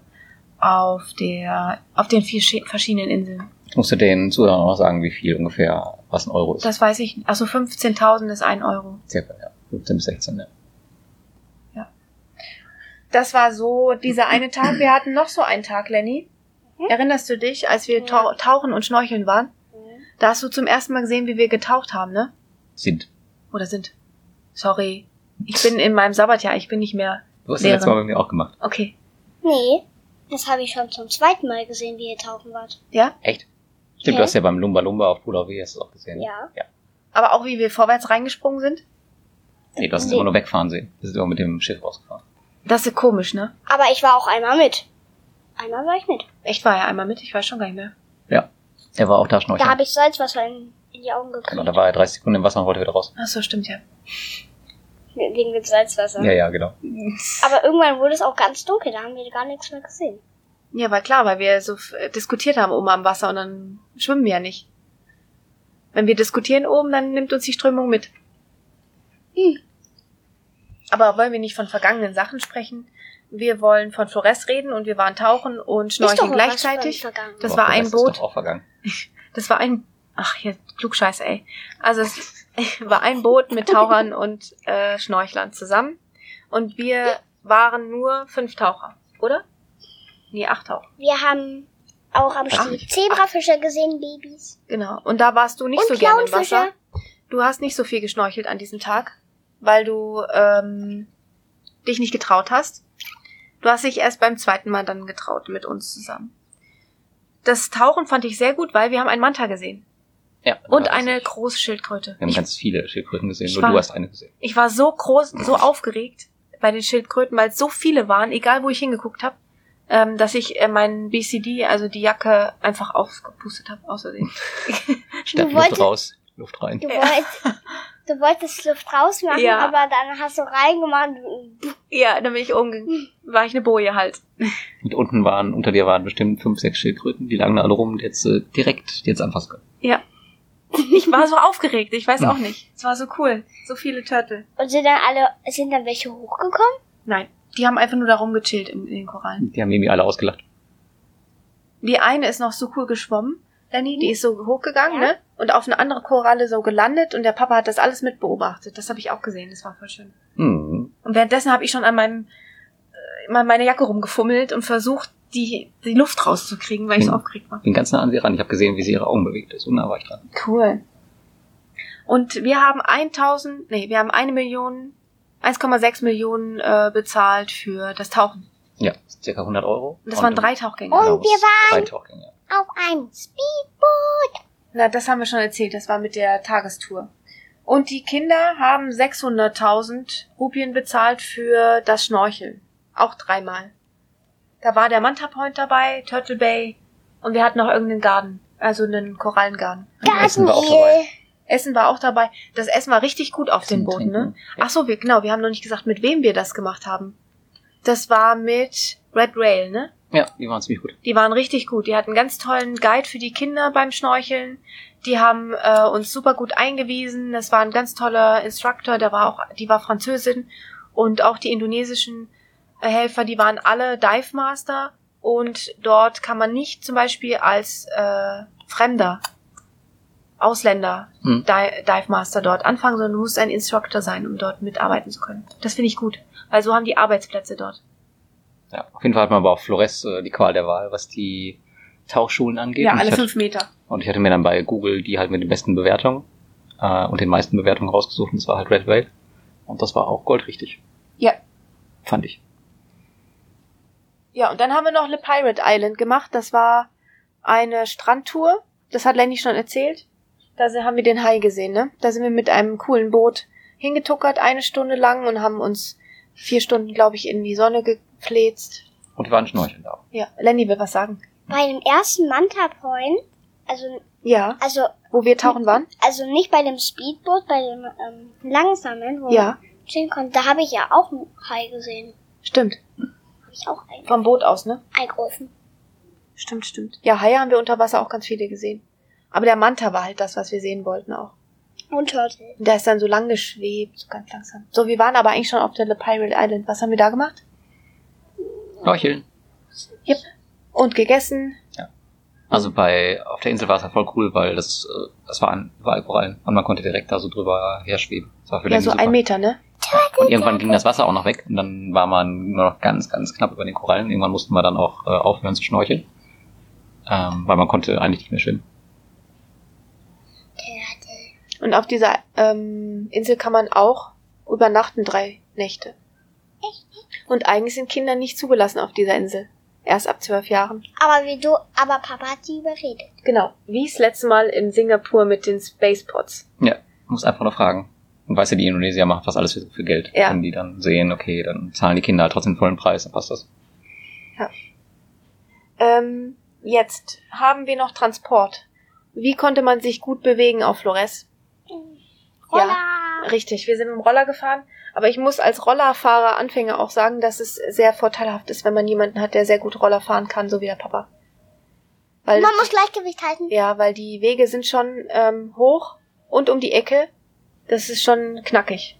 Speaker 1: auf der, auf den vier schi- verschiedenen Inseln.
Speaker 3: Ich musste den Zuhörern auch noch sagen, wie viel ungefähr, was ein Euro ist.
Speaker 1: Das weiß ich, nicht. also 15.000 ist ein Euro.
Speaker 3: Circa, ja. 15 bis 16, ja.
Speaker 1: Das war so dieser eine Tag. Wir hatten noch so einen Tag, Lenny. Erinnerst du dich, als wir tau tauchen und schnorcheln waren? Da hast du zum ersten Mal gesehen, wie wir getaucht haben, ne?
Speaker 3: Sind.
Speaker 1: Oder sind? Sorry. Ich bin in meinem Sabbatjahr, ich bin nicht mehr.
Speaker 3: Du hast das letzte Mal bei mir auch gemacht.
Speaker 1: Okay.
Speaker 2: Nee, das habe ich schon zum zweiten Mal gesehen, wie ihr tauchen wart.
Speaker 1: Ja?
Speaker 3: Echt? Stimmt,
Speaker 2: Hä?
Speaker 3: du hast ja beim Lumba Lumba auf Pulau W hast du es auch gesehen. ne?
Speaker 2: Ja.
Speaker 3: ja.
Speaker 1: Aber auch wie wir vorwärts reingesprungen sind?
Speaker 3: Nee, du hast es
Speaker 2: Nee.
Speaker 3: immer nur wegfahren sehen. Wir sind immer mit dem Schiff rausgefahren.
Speaker 1: Das ist komisch, ne?
Speaker 2: Aber ich war auch einmal mit. Einmal war ich mit.
Speaker 1: Echt war ja einmal mit, ich weiß schon gar nicht mehr.
Speaker 3: Ja. Er war auch da
Speaker 2: Da
Speaker 3: schnorcheln.
Speaker 2: habe ich Salzwasser in, in die Augen
Speaker 3: Genau,
Speaker 2: gekriegt.
Speaker 3: da war er 30 Sekunden im Wasser und wollte wieder raus.
Speaker 1: Ach so, stimmt ja.
Speaker 2: Wegen dem Salzwasser.
Speaker 3: Ja, ja, genau.
Speaker 2: Aber irgendwann wurde es auch ganz dunkel, da haben wir gar nichts mehr gesehen.
Speaker 1: Ja, war klar, weil wir so äh, diskutiert haben oben am Wasser und dann schwimmen wir ja nicht. Wenn wir diskutieren oben, dann nimmt uns die Strömung mit.
Speaker 2: Hm.
Speaker 1: Aber wollen wir nicht von vergangenen Sachen sprechen? Wir wollen von Flores reden und wir waren tauchen und schnorcheln
Speaker 2: was
Speaker 1: gleichzeitig. Das war ein Boot.
Speaker 3: doch auch vergangen. [laughs]
Speaker 1: Das war ein, ach hier, Klugscheiße, ey. Also es [laughs] war ein Boot mit Tauchern und äh, Schnorchlern zusammen. Und wir waren nur fünf Taucher, oder? Nee, acht Taucher.
Speaker 2: Wir haben auch am
Speaker 3: nicht.
Speaker 2: Zebrafische gesehen, Babys.
Speaker 1: Genau. Und da warst du nicht
Speaker 2: Und
Speaker 1: so gerne im. Wasser. Du hast nicht so viel geschnorchelt an diesem Tag, weil du ähm, dich nicht getraut hast. Du hast dich erst beim zweiten Mal dann getraut mit uns zusammen. Das Tauchen fand ich sehr gut, weil wir haben einen Manta gesehen.
Speaker 3: Ja.
Speaker 1: Und eine
Speaker 3: war's.
Speaker 1: große Schildkröte.
Speaker 3: Wir haben
Speaker 1: Ich,
Speaker 3: ganz viele Schildkröten gesehen,
Speaker 1: Ich
Speaker 3: nur
Speaker 1: war-
Speaker 3: du hast eine gesehen.
Speaker 1: ich war so groß, so aufgeregt bei den Schildkröten, weil es so viele waren, egal wo ich hingeguckt habe, ähm, dass ich äh, meinen BCD, also die Jacke, einfach aufgepustet habe, außerdem.
Speaker 3: Statt [laughs]
Speaker 2: Du
Speaker 3: Luft
Speaker 2: wolltest-
Speaker 3: raus, Luft rein.
Speaker 2: Du, wollt, du wolltest Luft rausmachen,
Speaker 1: Ja.
Speaker 2: aber dann hast du reingemacht.
Speaker 1: ja, dann bin ich oben, ge- war ich eine Boje halt.
Speaker 3: Und unten waren, unter dir waren bestimmt fünf, sechs Schildkröten, die lagen da alle rum, die jetzt äh, direkt jetzt anfassen können.
Speaker 1: Ja. [laughs] Ich war so aufgeregt, ich weiß auch nicht. Es war so cool. So viele Turtle.
Speaker 2: Und sind dann alle, sind dann welche hochgekommen?
Speaker 1: Nein, die haben einfach nur da rumgechillt in, in den Korallen.
Speaker 3: Die haben irgendwie alle ausgelacht.
Speaker 1: Die eine ist noch so cool geschwommen, Lenny, die ist so hochgegangen,
Speaker 2: Ja.
Speaker 1: ne? Und auf eine andere Koralle so gelandet und der Papa hat das alles mit beobachtet. Das habe ich auch gesehen, das war voll schön.
Speaker 3: Hm.
Speaker 1: Und währenddessen habe ich schon an meinem äh, meine Jacke rumgefummelt und versucht, die, die Luft rauszukriegen, weil ich so aufgeregt war.
Speaker 3: Bin ganz nah an sie ran. Ich habe gesehen, wie sie ihre Augen bewegt ist. Und da war ich dran.
Speaker 1: Cool. Und wir haben 1000, nee, wir haben eine Million, 1,6 Millionen äh, bezahlt für das Tauchen.
Speaker 3: Ja, circa 100 Euro.
Speaker 1: Und das waren drei Tauchgänge.
Speaker 2: Und
Speaker 3: Genau,
Speaker 2: wir waren-
Speaker 3: Drei Tauchgänge.
Speaker 2: Auf einem Speedboot.
Speaker 1: Na, das haben wir schon erzählt, das war mit der Tagestour. Und die Kinder haben 600.000 Rupien bezahlt für das Schnorcheln. Auch dreimal. Da war der Manta Point dabei, Turtle Bay und wir hatten noch irgendeinen Garten, also einen Korallengarten.
Speaker 3: Essen war auch dabei.
Speaker 1: Essen war auch dabei. Das Essen war richtig gut auf den
Speaker 3: Zum
Speaker 1: Booten, ne? Ach so, wir, genau, wir haben noch nicht gesagt, mit wem wir das gemacht haben. Das war mit Red Rail, ne?
Speaker 3: Ja, die waren ziemlich gut.
Speaker 1: Die waren richtig gut. Die hatten einen ganz tollen Guide für die Kinder beim Schnorcheln. Die haben äh, uns super gut eingewiesen. Das war ein ganz toller Instructor. Der war auch, die war Französin und auch die indonesischen Helfer. Die waren alle Dive Master und dort kann man nicht zum Beispiel als äh, Fremder, Ausländer
Speaker 3: Hm.
Speaker 1: Di- Dive Master dort anfangen, sondern du musst ein Instructor sein, um dort mitarbeiten zu können. Das finde ich gut, weil so haben die Arbeitsplätze dort.
Speaker 3: Ja, auf jeden Fall hat man aber auf Flores äh, die Qual der Wahl, was die Tauchschulen angeht.
Speaker 1: Ja, alle
Speaker 3: hatte,
Speaker 1: fünf Meter.
Speaker 3: Und ich hatte mir dann bei Google die halt mit den besten Bewertungen äh, und den meisten Bewertungen rausgesucht. Und das war halt Red Whale. Und das war auch goldrichtig.
Speaker 1: Ja.
Speaker 3: Fand ich.
Speaker 1: Ja, und dann haben wir noch Le Pirate Island gemacht. Das war eine Strandtour. Das hat Lenny schon erzählt. Da haben wir den Hai gesehen, ne? Da sind wir mit einem coolen Boot hingetuckert, eine Stunde lang und haben uns vier Stunden, glaube ich, in die Sonne gefläzt.
Speaker 3: Und wir waren schnorcheln da.
Speaker 1: Ja, Lenny will was sagen.
Speaker 2: Bei dem ersten Manta Point, also,
Speaker 1: Ja,
Speaker 2: also,
Speaker 1: wo wir tauchen waren?
Speaker 2: also nicht bei dem Speedboot, bei dem ähm, langsamen, wo
Speaker 1: Ja,
Speaker 2: man chillen konnte, da habe ich ja auch einen Hai gesehen.
Speaker 1: stimmt.
Speaker 2: Habe ich auch einen,
Speaker 1: Vom Boot aus, ne?
Speaker 2: einen großen.
Speaker 1: Stimmt, stimmt. Ja, Haie haben wir unter Wasser auch ganz viele gesehen. Aber der Manta war halt das, was wir sehen wollten auch.
Speaker 2: Und Turtle.
Speaker 1: Und der ist dann so lang geschwebt, so ganz langsam. So, wir waren aber eigentlich schon auf der Le Pirate Island. Was haben wir da gemacht?
Speaker 3: Leucheln.
Speaker 1: Yep. Und gegessen.
Speaker 3: Also bei, auf der Insel war es halt voll cool, weil das, äh, das war an, überall Korallen und man konnte direkt da so drüber herschweben. Das war für
Speaker 1: Ja, so
Speaker 3: super.
Speaker 1: ein Meter, ne?
Speaker 3: Und irgendwann ging das Wasser auch noch weg und dann war man nur noch ganz, ganz knapp über den Korallen. Irgendwann mussten wir dann auch äh, aufhören zu schnorcheln, ähm, weil man konnte eigentlich nicht mehr schwimmen.
Speaker 1: Und auf dieser ähm, Insel kann man auch übernachten drei Nächte. Und eigentlich sind Kinder nicht zugelassen auf dieser Insel. Erst ab zwölf Jahren.
Speaker 2: Aber wie du, aber Papa hat die überredet.
Speaker 1: Genau. Wie das letzte Mal in Singapur mit den Spacepods.
Speaker 3: Ja, muss einfach nur fragen. Und weißt ja, die Indonesier machen fast alles für, für Geld.
Speaker 1: Ja.
Speaker 3: Wenn die dann sehen, okay, dann zahlen die Kinder halt trotzdem den vollen Preis, dann passt das.
Speaker 1: Ähm, jetzt haben wir noch Transport. Wie konnte man sich gut bewegen auf Flores?
Speaker 2: Roller.
Speaker 1: Richtig, wir sind mit dem Roller gefahren. Aber ich muss als Rollerfahrer Anfänger auch sagen, dass es sehr vorteilhaft ist, wenn man jemanden hat, der sehr gut Roller fahren kann, so wie der Papa. Weil
Speaker 2: Man muss Gleichgewicht halten.
Speaker 1: ja, weil die Wege sind schon ähm, hoch und um die Ecke. Das ist schon knackig,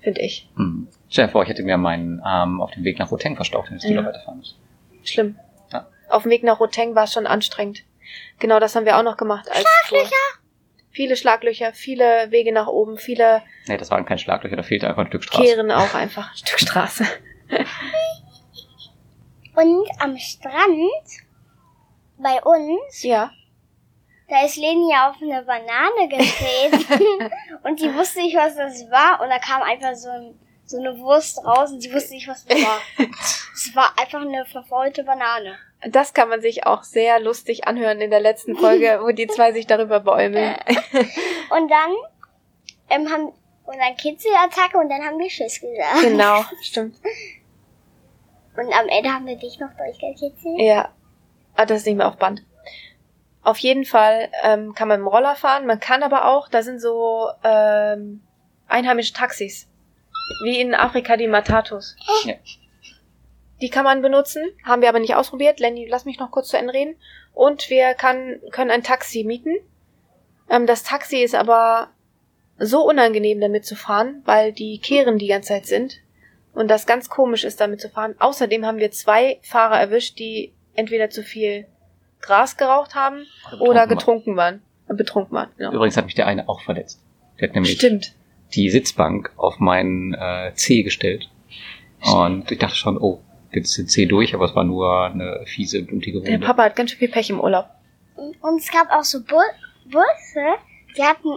Speaker 1: finde ich.
Speaker 3: Hm. Stell dir vor, ich hätte mir meinen Arm auf dem Weg nach Roteng verstaucht, wenn ich
Speaker 1: Ja.
Speaker 3: wieder weiterfahren muss.
Speaker 1: Schlimm.
Speaker 3: Ja.
Speaker 1: Auf dem Weg nach Roteng war es schon anstrengend. Genau, das haben wir auch noch gemacht. Als Schlaglöcher. Viele Schlaglöcher, viele Wege nach oben, viele
Speaker 3: Nee, das waren keine Schlaglöcher, da fehlte einfach ein Stück Straße.
Speaker 1: Kehren auch einfach. Ein Stück Straße.
Speaker 2: Und am Strand bei uns,
Speaker 1: Ja.
Speaker 2: Da ist Leni auf eine Banane getreten [laughs] und die wusste nicht, was das war. Und da kam einfach so, ein, so eine Wurst raus und sie wusste nicht, was das war. Es war einfach eine verfaulte Banane.
Speaker 1: Das kann man sich auch sehr lustig anhören in der letzten Folge, wo die zwei sich darüber beäumeln. [laughs]
Speaker 2: Und dann ähm, haben und dann Kitzelattacke und dann haben wir Tschüss gesagt.
Speaker 1: genau, stimmt.
Speaker 2: Und am Ende haben wir dich noch durchgekitzelt.
Speaker 1: Ja. Ah, das ist nicht mehr auf Band. Auf jeden Fall ähm, kann man dem Roller fahren. Man kann aber auch, da sind so ähm, einheimische Taxis. Wie in Afrika die Matatus.
Speaker 3: Ja.
Speaker 1: Die kann man benutzen, haben wir aber nicht ausprobiert. Lenny, lass mich noch kurz zu Ende reden. Und wir kann, können ein Taxi mieten. Ähm, das Taxi ist aber so unangenehm damit zu fahren, weil die Kehren die ganze Zeit sind. Und das ganz komisch ist, damit zu fahren. Außerdem haben wir zwei Fahrer erwischt, die entweder zu viel Gras geraucht haben oder getrunken waren. Äh, Betrunken waren, genau.
Speaker 3: Übrigens hat mich der eine auch verletzt. Der hat nämlich
Speaker 1: Stimmt.
Speaker 3: die Sitzbank auf meinen äh, Zeh gestellt. Und ich dachte schon, oh, jetzt ist der Zeh durch, aber es war nur eine fiese, blutige
Speaker 1: Der
Speaker 3: Wunde.
Speaker 1: Papa hat ganz schön viel Pech im Urlaub.
Speaker 2: Und es gab auch so Bu Busse, die hatten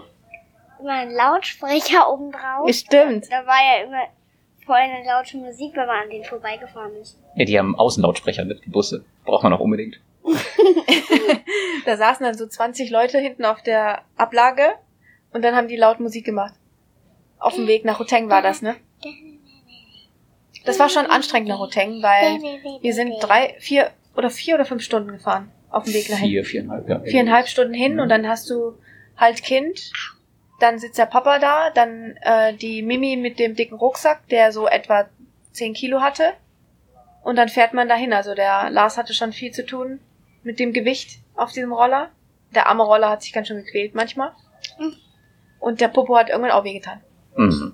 Speaker 2: immer einen Lautsprecher [laughs] oben drauf.
Speaker 1: Stimmt.
Speaker 2: Da war ja immer voll eine laute Musik, wenn man an denen vorbeigefahren ist.
Speaker 3: Ja, die haben Außenlautsprecher mit, die Busse. Braucht man auch unbedingt. [laughs]
Speaker 1: Da saßen dann so 20 Leute hinten auf der Ablage und dann haben die laut Musik gemacht. Auf dem Weg nach Hoteng war das, ne? Das war schon anstrengend nach Hoteng, weil wir sind drei, vier oder vier oder fünf Stunden gefahren auf dem Weg nach
Speaker 3: Vier, viereinhalb, ja.
Speaker 1: viereinhalb Stunden hin und dann hast du halt Kind, dann sitzt der Papa da, dann äh, die Mimi mit dem dicken Rucksack, der so etwa 10 Kilo hatte und dann fährt man dahin. Also der Lars hatte schon viel zu tun mit dem Gewicht auf diesem Roller. Der arme Roller hat sich ganz schön gequält manchmal.
Speaker 2: Mhm.
Speaker 1: Und der Popo hat irgendwann auch wehgetan.
Speaker 3: Mhm.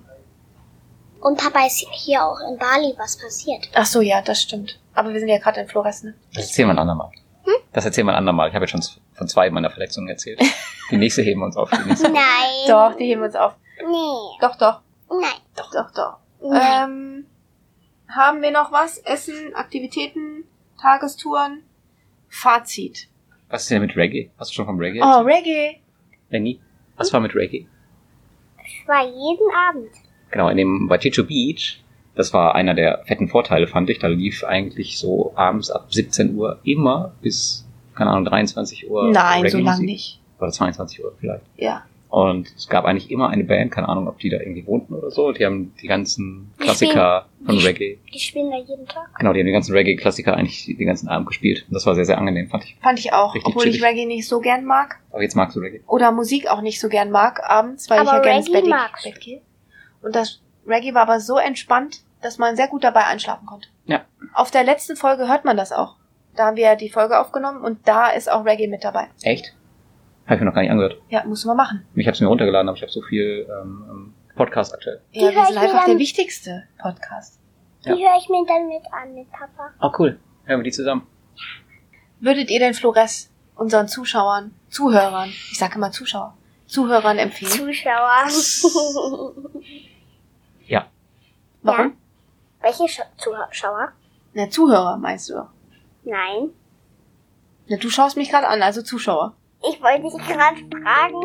Speaker 2: Und Papa ist hier auch in Bali was passiert.
Speaker 1: Ach so, ja, das stimmt. Aber wir sind ja gerade in Flores, ne?
Speaker 3: Das erzählen wir ein andermal. Das erzählen wir ein andermal. Ich habe jetzt schon von zwei meiner Verletzungen erzählt. [laughs] Die nächste heben wir uns auf. Die nächste.
Speaker 2: Nein.
Speaker 1: Doch, die heben wir uns auf.
Speaker 2: Nee.
Speaker 1: Doch, doch.
Speaker 2: Nein.
Speaker 1: Doch, doch, doch.
Speaker 2: Nein.
Speaker 1: Ähm, haben wir noch was? Essen, Aktivitäten, Tagestouren, Fazit.
Speaker 3: Was ist denn mit Reggae? Hast du schon vom Reggae?
Speaker 1: Oh? Reggae.
Speaker 3: Lenny? Was war mit Reggae?
Speaker 2: Es war jeden Abend.
Speaker 3: Genau, in dem bei Chicho Beach, das war einer der fetten Vorteile, fand ich. Da lief eigentlich so abends ab 17 Uhr immer bis, keine Ahnung, 23 Uhr.
Speaker 1: Nein, so
Speaker 3: Reggae-Musik.
Speaker 1: lang nicht.
Speaker 3: Oder 22 Uhr vielleicht.
Speaker 1: Ja.
Speaker 3: Und es gab eigentlich immer eine Band, keine Ahnung, ob die da irgendwie wohnten oder so. Die haben die ganzen Klassiker von Reggae.
Speaker 2: Die spielen da jeden Tag.
Speaker 3: Genau, die haben die ganzen Reggae-Klassiker eigentlich den ganzen Abend gespielt. Und das war sehr, sehr angenehm, fand ich.
Speaker 1: Fand ich auch,
Speaker 3: Richtig
Speaker 1: obwohl ich
Speaker 3: chillig.
Speaker 1: Reggae nicht so gern mag.
Speaker 3: Aber jetzt magst du Reggae.
Speaker 1: Oder Musik auch nicht so gern mag abends, weil ich
Speaker 2: Aber
Speaker 1: ja gerne ins
Speaker 2: Reggae
Speaker 1: Bett, gehe. Und das Reggae war aber so entspannt, dass man sehr gut dabei einschlafen konnte.
Speaker 3: Ja.
Speaker 1: Auf der letzten Folge hört man das auch. Da haben wir ja die Folge aufgenommen und da ist auch Reggae mit dabei.
Speaker 3: Echt? Habe ich mir noch gar nicht angehört.
Speaker 1: Ja, musst du mal machen.
Speaker 3: Ich habe es mir runtergeladen, aber ich habe so viel ähm, ähm, Podcast aktuell.
Speaker 2: Die
Speaker 1: Ja, wir sind einfach der wichtigste Podcast.
Speaker 2: Die
Speaker 3: Ja.
Speaker 2: höre ich mir dann mit an, mit Papa.
Speaker 3: Oh, cool. Hören wir die zusammen.
Speaker 1: Würdet ihr denn Flores unseren Zuschauern, Zuhörern, ich sage immer Zuschauer, Zuhörern empfehlen?
Speaker 2: Zuschauer. [laughs]
Speaker 3: Ja.
Speaker 1: Warum?
Speaker 2: Welche Sch Zuschauer?
Speaker 1: Na, Zuhörer meinst du.
Speaker 2: Nein.
Speaker 1: Na, du schaust mich gerade an, also Zuschauer.
Speaker 2: Ich wollte dich gerade fragen,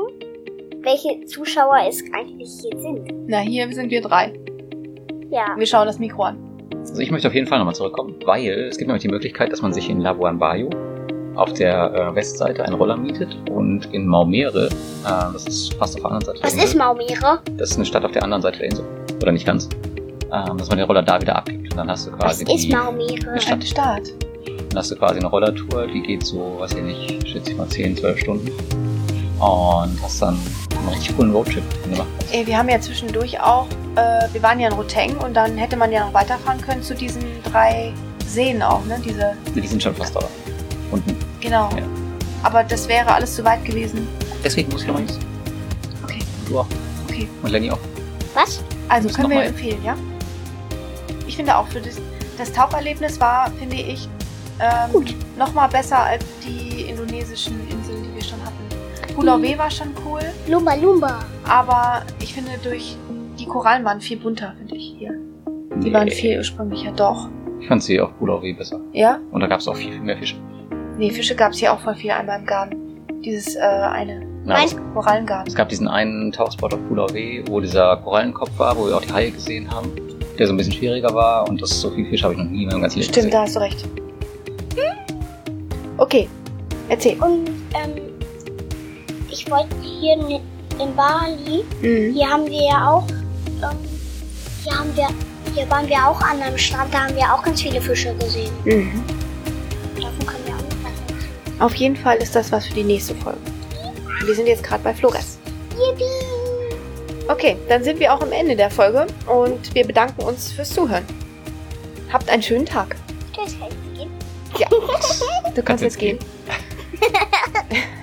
Speaker 2: welche Zuschauer es eigentlich hier sind.
Speaker 1: Na, hier sind wir drei.
Speaker 2: Ja.
Speaker 1: Wir schauen das Mikro an.
Speaker 3: Also ich möchte auf jeden Fall nochmal zurückkommen, weil es gibt nämlich die Möglichkeit, dass man sich in Labuan Bajo auf der äh, Westseite einen Roller mietet und in Maumere, äh, das ist fast auf der anderen Seite
Speaker 2: Was ist Maumere?
Speaker 3: das ist eine Stadt auf der anderen Seite der Insel, oder nicht ganz, ähm, dass man den Roller da wieder abgibt und dann hast du
Speaker 2: Was
Speaker 3: quasi
Speaker 2: ist
Speaker 3: die,
Speaker 2: Maumere?
Speaker 3: Eine Stadt.
Speaker 1: Eine Start.
Speaker 3: dann hast du quasi eine Rollertour, die geht so, weiß ich nicht, schätze ich mal 10, 12 Stunden und hast dann einen richtig coolen Roadtrip gemacht.
Speaker 1: Wir haben ja zwischendurch auch, äh, wir waren ja in Roteng und dann hätte man ja noch weiterfahren können zu diesen drei Seen auch, ne? Diese,
Speaker 3: Die sind schon fast da unten.
Speaker 1: genau.
Speaker 3: Ja.
Speaker 1: Aber das wäre alles zu weit gewesen.
Speaker 3: Deswegen muss ich noch eins.
Speaker 1: Okay.
Speaker 3: Und du auch.
Speaker 1: Okay.
Speaker 3: Und Lenny auch.
Speaker 2: Was?
Speaker 1: Also können wir empfehlen, ja? Ich finde auch, für das, das Taucherlebnis war, finde ich, ähm, nochmal besser als die indonesischen Inseln, die wir schon hatten. Pulau W war schon cool,
Speaker 2: Lumba Lumba.
Speaker 1: aber ich finde durch die Korallen waren viel bunter, finde ich hier. Die waren viel ursprünglicher, doch.
Speaker 3: Ich fand sie auf Pulau W besser.
Speaker 1: Ja?
Speaker 3: Und da gab es auch viel, viel mehr Fische.
Speaker 1: Nee, Fische gab es hier auch voll viel einmal im Garten. Dieses äh, eine
Speaker 3: Na,
Speaker 2: Mein-
Speaker 3: es,
Speaker 1: Korallengarten.
Speaker 3: es gab diesen einen Tauchspot auf Pulau W, wo dieser Korallenkopf war, wo wir auch die Haie gesehen haben, der so ein bisschen schwieriger war und das so viel Fisch habe ich noch nie in meinem ganzen Leben
Speaker 1: Stimmt, da
Speaker 3: gesehen.
Speaker 1: hast du recht. Okay, erzähl.
Speaker 2: Und ähm, ich wollte hier in, in Bali,
Speaker 1: Mhm.
Speaker 2: hier haben wir ja auch, ähm, hier haben wir, hier waren wir auch an einem Strand, da haben wir auch ganz viele Fische gesehen.
Speaker 1: Mhm.
Speaker 2: Davon können wir auch noch was.
Speaker 1: Auf jeden Fall ist das was für die nächste Folge. Wir sind jetzt gerade bei Flores.
Speaker 2: Yippie!
Speaker 1: Okay, dann sind wir auch am Ende der Folge und wir bedanken uns fürs Zuhören. Habt einen schönen Tag.
Speaker 2: Tschüss, kann ich gehen?
Speaker 1: Ja, du kannst jetzt gehen. [laughs] [laughs]